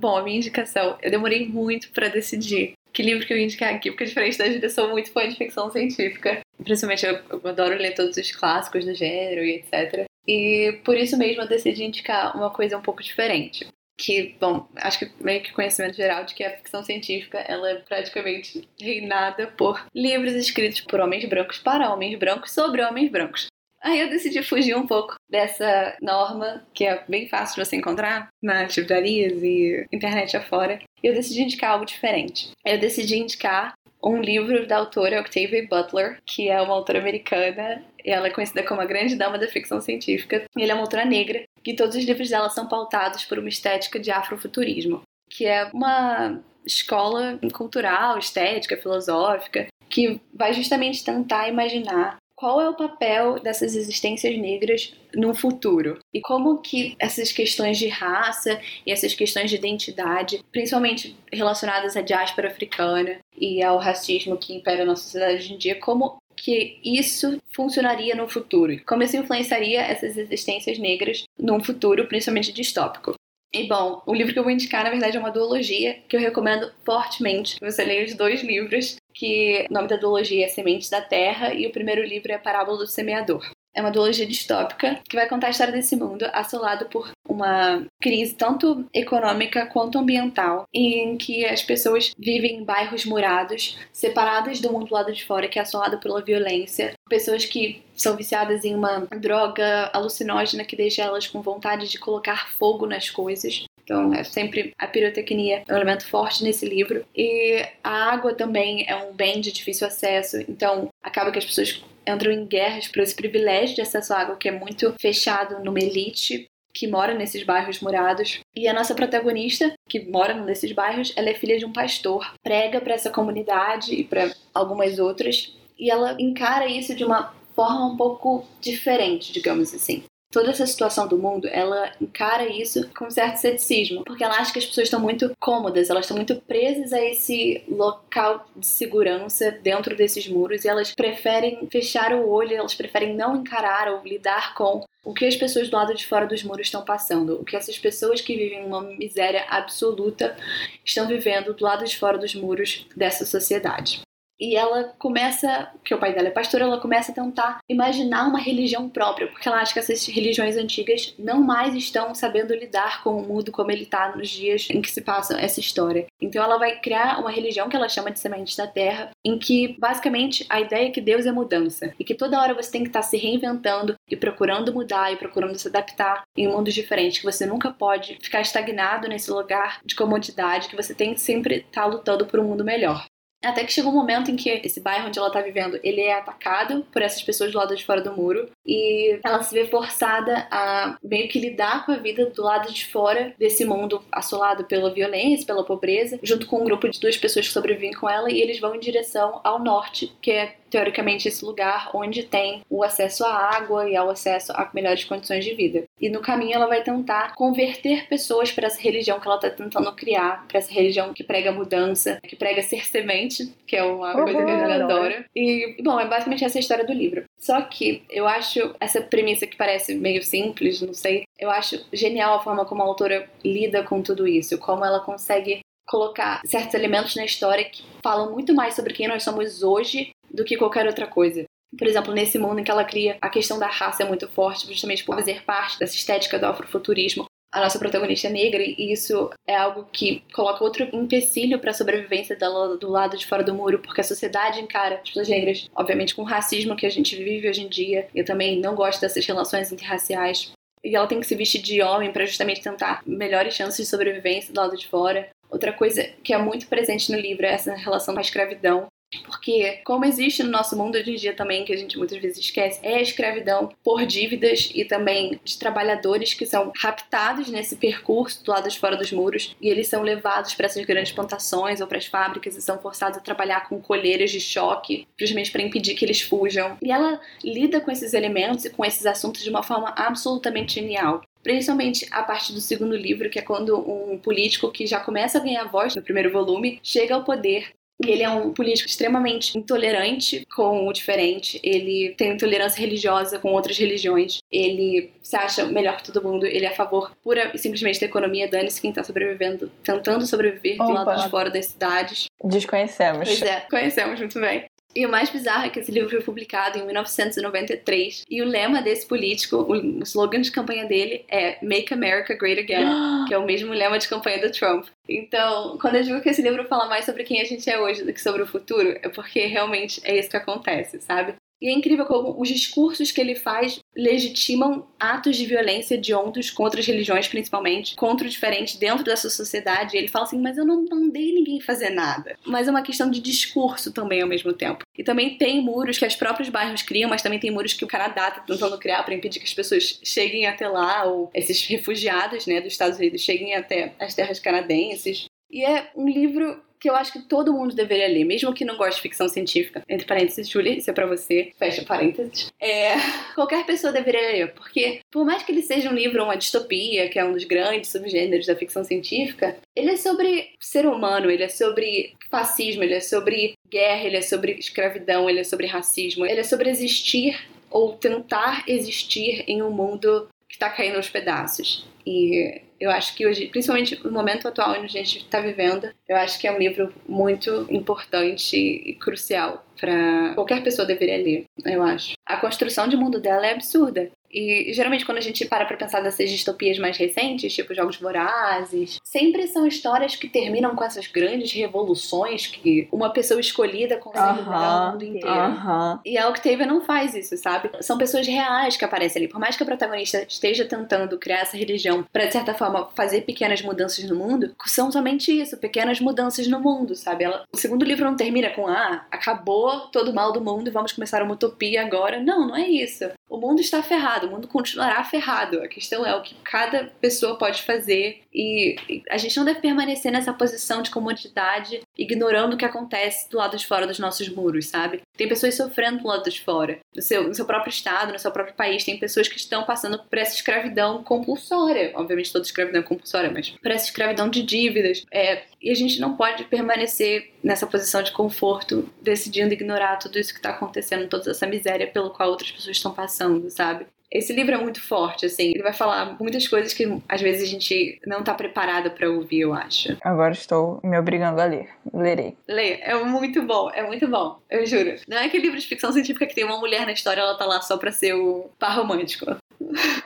Bom, a minha indicação, eu demorei muito para decidir que livro que eu ia indicar aqui, porque diferente da Júlia, eu sou muito fã de ficção científica. Principalmente eu, eu adoro ler todos os clássicos do gênero e etc. E por isso mesmo eu decidi indicar uma coisa um pouco diferente que, bom, acho que meio que conhecimento geral de que a ficção científica ela é praticamente reinada por livros escritos por homens brancos para homens brancos sobre homens brancos. Aí eu decidi fugir um pouco dessa norma, que é bem fácil de você encontrar nas livrarias e internet afora. E eu decidi indicar algo diferente. Eu decidi indicar um livro da autora Octavia Butler, que é uma autora americana, e ela é conhecida como a grande dama da ficção científica. E ela é uma autora negra, e todos os livros dela são pautados por uma estética de afrofuturismo, que é uma escola cultural, estética, filosófica, que vai justamente tentar imaginar qual é o papel dessas existências negras no futuro e como que essas questões de raça e essas questões de identidade, principalmente relacionadas à diáspora africana e ao racismo que impera na sociedade hoje em dia, como que isso funcionaria no futuro, como isso influenciaria essas existências negras num futuro principalmente distópico. E bom, o livro que eu vou indicar, na verdade, é uma duologia que eu recomendo fortemente. Você leia os dois livros, que o nome da duologia é Sementes da Terra e o primeiro livro é a Parábola do Semeador. É uma duologia distópica que vai contar a história desse mundo assolado por uma crise tanto econômica quanto ambiental, em que as pessoas vivem em bairros murados, separadas do mundo do lado de fora, que é assolado pela violência, pessoas que são viciadas em uma droga alucinógena que deixa elas com vontade de colocar fogo nas coisas. Então, é sempre a pirotecnia é um elemento forte nesse livro. E a água também é um bem de difícil acesso, então acaba que as pessoas entram em guerras por esse privilégio de acesso à água que é muito fechado numa elite que mora nesses bairros murados. E a nossa protagonista, que mora nesses bairros, ela é filha de um pastor, prega para essa comunidade e para algumas outras, e ela encara isso de uma forma um pouco diferente, digamos assim toda essa situação do mundo, ela encara isso com um certo ceticismo, porque ela acha que as pessoas estão muito cômodas, elas estão muito presas a esse local de segurança dentro desses muros e elas preferem fechar o olho, elas preferem não encarar ou lidar com o que as pessoas do lado de fora dos muros estão passando, o que essas pessoas que vivem uma miséria absoluta estão vivendo do lado de fora dos muros dessa sociedade. E ela começa, que o pai dela é pastor, ela começa a tentar imaginar uma religião própria, porque ela acha que essas religiões antigas não mais estão sabendo lidar com o mundo como ele está nos dias em que se passa essa história. Então ela vai criar uma religião que ela chama de sementes da terra, em que basicamente a ideia é que Deus é mudança e que toda hora você tem que estar tá se reinventando e procurando mudar e procurando se adaptar em mundos diferentes, que você nunca pode ficar estagnado nesse lugar de comodidade, que você tem que sempre estar tá lutando por um mundo melhor. Até que chega um momento em que esse bairro onde ela tá vivendo, ele é atacado por essas pessoas do lado de fora do muro. E ela se vê forçada a meio que lidar com a vida do lado de fora desse mundo assolado pela violência, pela pobreza, junto com um grupo de duas pessoas que sobrevivem com ela e eles vão em direção ao norte, que é teoricamente, esse lugar onde tem o acesso à água e ao acesso a melhores condições de vida. E no caminho ela vai tentar converter pessoas para essa religião que ela está tentando criar, para essa religião que prega mudança, que prega ser semente, que é uma uhum, coisa que a gente adora. E, bom, é basicamente essa a história do livro. Só que eu acho essa premissa que parece meio simples, não sei, eu acho genial a forma como a autora lida com tudo isso, como ela consegue colocar certos elementos na história que falam muito mais sobre quem nós somos hoje do que qualquer outra coisa. Por exemplo, nesse mundo em que ela cria, a questão da raça é muito forte, justamente por fazer parte dessa estética do afrofuturismo a nossa protagonista é negra e isso é algo que coloca outro empecilho para a sobrevivência dela do lado de fora do muro, porque a sociedade encara as pessoas negras, obviamente com o racismo que a gente vive hoje em dia. Eu também não gosto dessas relações interraciais. E ela tem que se vestir de homem para justamente tentar melhores chances de sobrevivência do lado de fora. Outra coisa que é muito presente no livro é essa relação com a escravidão. Porque, como existe no nosso mundo hoje em dia também, que a gente muitas vezes esquece, é a escravidão por dívidas e também de trabalhadores que são raptados nesse percurso do lado de fora dos muros e eles são levados para essas grandes plantações ou para as fábricas e são forçados a trabalhar com colheiras de choque, justamente para impedir que eles fujam. E ela lida com esses elementos e com esses assuntos de uma forma absolutamente genial. Principalmente a parte do segundo livro, que é quando um político que já começa a ganhar voz no primeiro volume chega ao poder ele é um político extremamente intolerante com o diferente. Ele tem intolerância religiosa com outras religiões. Ele se acha melhor que todo mundo. Ele é a favor pura e simplesmente da economia. Dane-se quem tá sobrevivendo, tentando sobreviver Opa. do lado de fora das cidades. Desconhecemos. Pois é, conhecemos muito bem. E o mais bizarro é que esse livro foi publicado em 1993 e o lema desse político, o slogan de campanha dele é Make America Great Again, <gasps> que é o mesmo lema de campanha do Trump. Então, quando eu digo que esse livro fala mais sobre quem a gente é hoje do que sobre o futuro, é porque realmente é isso que acontece, sabe? E é incrível como os discursos que ele faz legitimam atos de violência de ondos contra as religiões, principalmente, contra o diferente dentro dessa sociedade. E ele fala assim: Mas eu não mandei ninguém fazer nada. Mas é uma questão de discurso também ao mesmo tempo. E também tem muros que os próprios bairros criam, mas também tem muros que o Canadá está tentando criar para impedir que as pessoas cheguem até lá, ou esses refugiados né, dos Estados Unidos cheguem até as terras canadenses. E é um livro que eu acho que todo mundo deveria ler, mesmo que não goste de ficção científica. Entre parênteses, Julie, isso é pra você. Fecha parênteses. É, qualquer pessoa deveria ler, porque por mais que ele seja um livro, uma distopia, que é um dos grandes subgêneros da ficção científica, ele é sobre ser humano, ele é sobre fascismo, ele é sobre guerra, ele é sobre escravidão, ele é sobre racismo, ele é sobre existir ou tentar existir em um mundo que está caindo aos pedaços. E eu acho que hoje, principalmente no momento atual onde a gente está vivendo, eu acho que é um livro muito importante e crucial para qualquer pessoa deveria ler, eu acho. A construção de mundo dela é absurda. E geralmente quando a gente para pra pensar nessas distopias mais recentes, tipo Jogos Vorazes, sempre são histórias que terminam com essas grandes revoluções que uma pessoa escolhida consegue mudar o mundo inteiro. Uh -huh. E a Octavia não faz isso, sabe? São pessoas reais que aparecem ali. Por mais que a protagonista esteja tentando criar essa religião para de certa forma fazer pequenas mudanças no mundo, são somente isso, pequenas mudanças no mundo, sabe? Ela, o segundo livro não termina com ah, acabou todo o mal do mundo e vamos começar uma utopia agora. Não, não é isso. O mundo está ferrado, o mundo continuará ferrado. A questão é o que cada pessoa pode fazer e a gente não deve permanecer nessa posição de comodidade, ignorando o que acontece do lado de fora dos nossos muros, sabe? Tem pessoas sofrendo do lado de fora, no seu, no seu próprio estado, no seu próprio país. Tem pessoas que estão passando por essa escravidão compulsória. Obviamente, toda escravidão é compulsória, mas por essa escravidão de dívidas. É, e a gente não pode permanecer nessa posição de conforto, decidindo ignorar tudo isso que está acontecendo, toda essa miséria pelo qual outras pessoas estão passando, sabe? Esse livro é muito forte, assim. Ele vai falar muitas coisas que às vezes a gente não tá preparada para ouvir, eu acho. Agora estou me obrigando a ler. Lerei. Lê, é muito bom, é muito bom. Eu juro. Não é aquele livro de ficção científica que tem uma mulher na história, ela tá lá só pra ser o par romântico.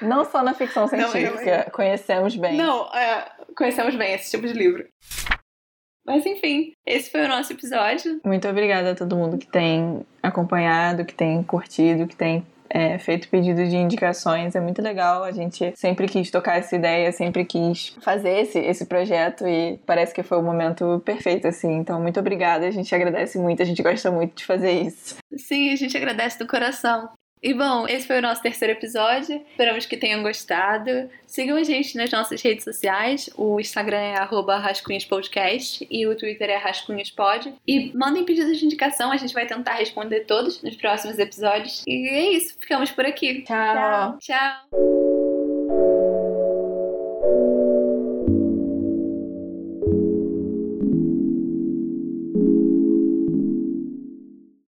Não só na ficção científica, não, conhecemos bem. Não, é, conhecemos bem esse tipo de livro. Mas enfim, esse foi o nosso episódio. Muito obrigada a todo mundo que tem acompanhado, que tem curtido, que tem é, feito pedido de indicações. É muito legal. A gente sempre quis tocar essa ideia, sempre quis fazer esse, esse projeto e parece que foi o momento perfeito, assim. Então, muito obrigada. A gente agradece muito, a gente gosta muito de fazer isso. Sim, a gente agradece do coração. E bom, esse foi o nosso terceiro episódio. Esperamos que tenham gostado. Sigam a gente nas nossas redes sociais. O Instagram é rascunhaspodcast e o Twitter é rascunhaspod. E mandem pedidos de indicação, a gente vai tentar responder todos nos próximos episódios. E é isso, ficamos por aqui. Tchau. Tchau. Tchau.